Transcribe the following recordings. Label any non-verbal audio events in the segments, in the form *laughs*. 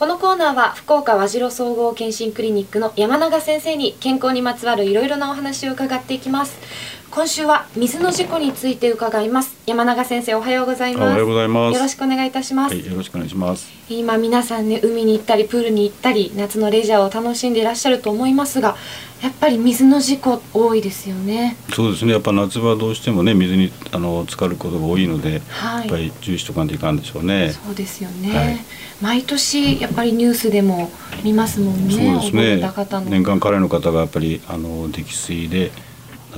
このコーナーは福岡和白総合健診クリニックの山永先生に健康にまつわるいろいろなお話を伺っていきます。今週は水の事故について伺います。山永先生おはようございます。おはようございます。よろしくお願いいたします、はい、よろしくお願いします。今皆さんね海に行ったりプールに行ったり夏のレジャーを楽しんでいらっしゃると思いますがやっぱり水の事故多いですよね。そうですね。やっぱ夏場どうしてもね水にあの浸かることが多いので、はい。やっぱり注意しとかんといかんでしょうね。そうですよね、はい。毎年やっぱりニュースでも見ますもんね。そうですね。年間彼の方がやっぱりあの溺水で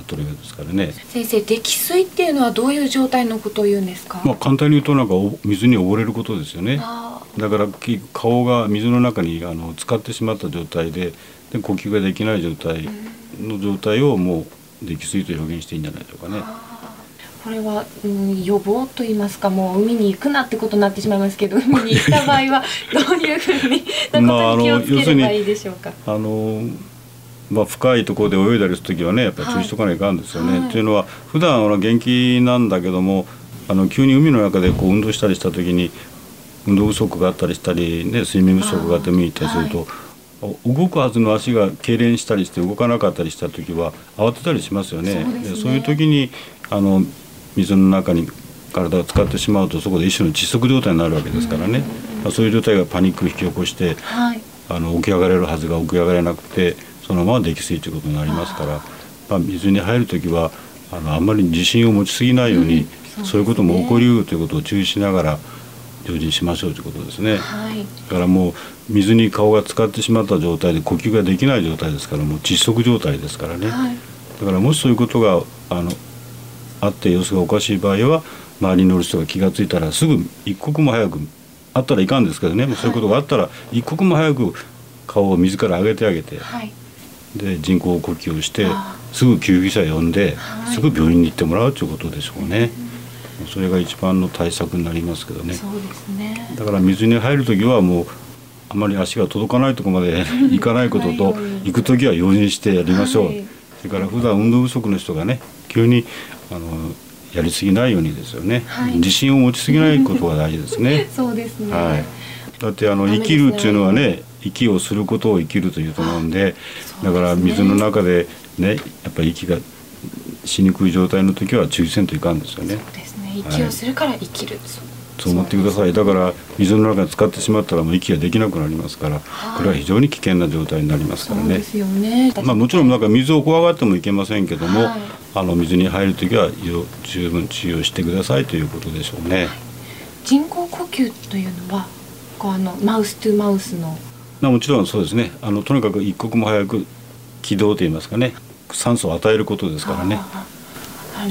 なっとるわけですからね。先生溺水っていうのはどういう状態のことを言うんですか、まあ簡単に言うとなんかお水に溺れることですよね。あだからき顔が水の中にあの浸かってしまった状態でで呼吸ができない状態の状態をもう溺水と表現していいんじゃないでしょうかね。ーこれは、うん、予防と言いますかもう海に行くなってことになってしまいますけど *laughs* 海に行った場合はどういうふうになまあことに気をつければあの要するにいいでしょうか、あのまあ、深いところで泳いだりする時はねやっぱり注意しとかないかんですよね。はい。というのは普段は元気なんだけどもあの急に海の中でこう運動したりした時に運動不足があったりしたり、ね、睡眠不足があって見に行ったりすると、動くはずの足が痙攣したりして動かなかったりした時は慌てたりしますよね。そうね。そういう時にあの水の中に体が使ってしまうとそこで一種の窒息状態になるわけですからね、まあ、そういう状態がパニックを引き起こしてはい。あの起き上がれるはずが起き上がれなくてそのまま溺水ということになりますからまあ、水に入る時はあのあんまり自信を持ちすぎないように、うん。そういうことも起こりうるということを注意しながら用心しましょうということですね。はい。だからもう水に顔が浸かってしまった状態で呼吸ができない状態ですからもう窒息状態ですからね、はい。だからもしそういうことがあのあって様子がおかしい場合は周りに乗る人が気が付いたらすぐ一刻も早くあったらいかんですけどね、もうそういうことがあったら一刻も早く顔を水から上げてあげてはいで人工呼吸をしてあすぐ救急車呼んで、はい。すぐ病院に行ってもらうということでしょうね、それが一番の対策になりますけどね。そうですね。だから水に入る時はもうあまり足が届かないところまで *laughs* 行かないことと行く時は用心してやりましょう、はい。それから普段運動不足の人がね急にあのやりすぎないようにですよね、はい。自信を持ちすぎないことが大事ですね。*laughs* そうですね、はい。だってあの生きるっていうのはね息をすることを生きるというと思うんでだから水の中でねやっぱり息がしにくい状態の時は注意せんといかんですよね。そうですね。息をするから生きる、そう思ってください。だから水の中に使ってしまったらもう息ができなくなりますからはい。これは非常に危険な状態になりますからね。そうですよね。まあもちろんなんか水を怖がってもいけませんけども、はい。あの水に入る時はよ十分注意をしてくださいということでしょうね。人工呼吸というのはこうあのマウストゥマウスのまあもちろんそうですね。あのとにかく一刻も早く起動といいますかね。酸素を与えることですからね。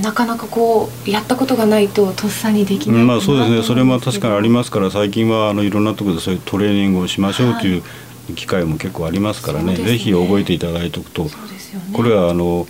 なかなかこうやったことがないととっさにできないうんまあそうですね。それも確かにありまますから最近はあのいろんなところでそういうトレーニングをしましょうという機会も結構ありますからね,、そうですね。ぜひ覚えていただいておくとね。これはあの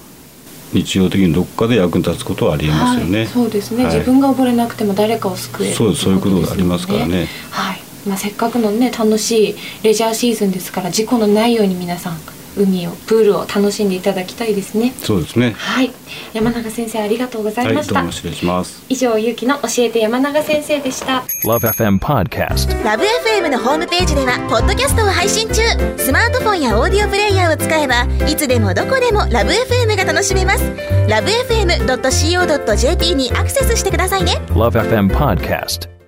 日常的にどっかで役に立つことはありえますよね。はい、そうですね、はい。自分が溺れなくても誰かを救えるそうですそういうことがありますからね。はい、まあ、せっかくのね楽しいレジャーシーズンですから事故のないように皆さん海をプールを楽しんでいただきたいですねそうですね。はい山永先生ありがとうございました、はいどうも失礼します。以上ゆうきの教えて山永先生でした Love FM Podcast. ラブ f m のホームページではポッドキャストを配信中スマートフォンやオーディオプレイヤーを使えばいつでもどこでもラブ f m が楽しめますラブ FM.co.jp にアクセスしてくださいね Love FM Podcast.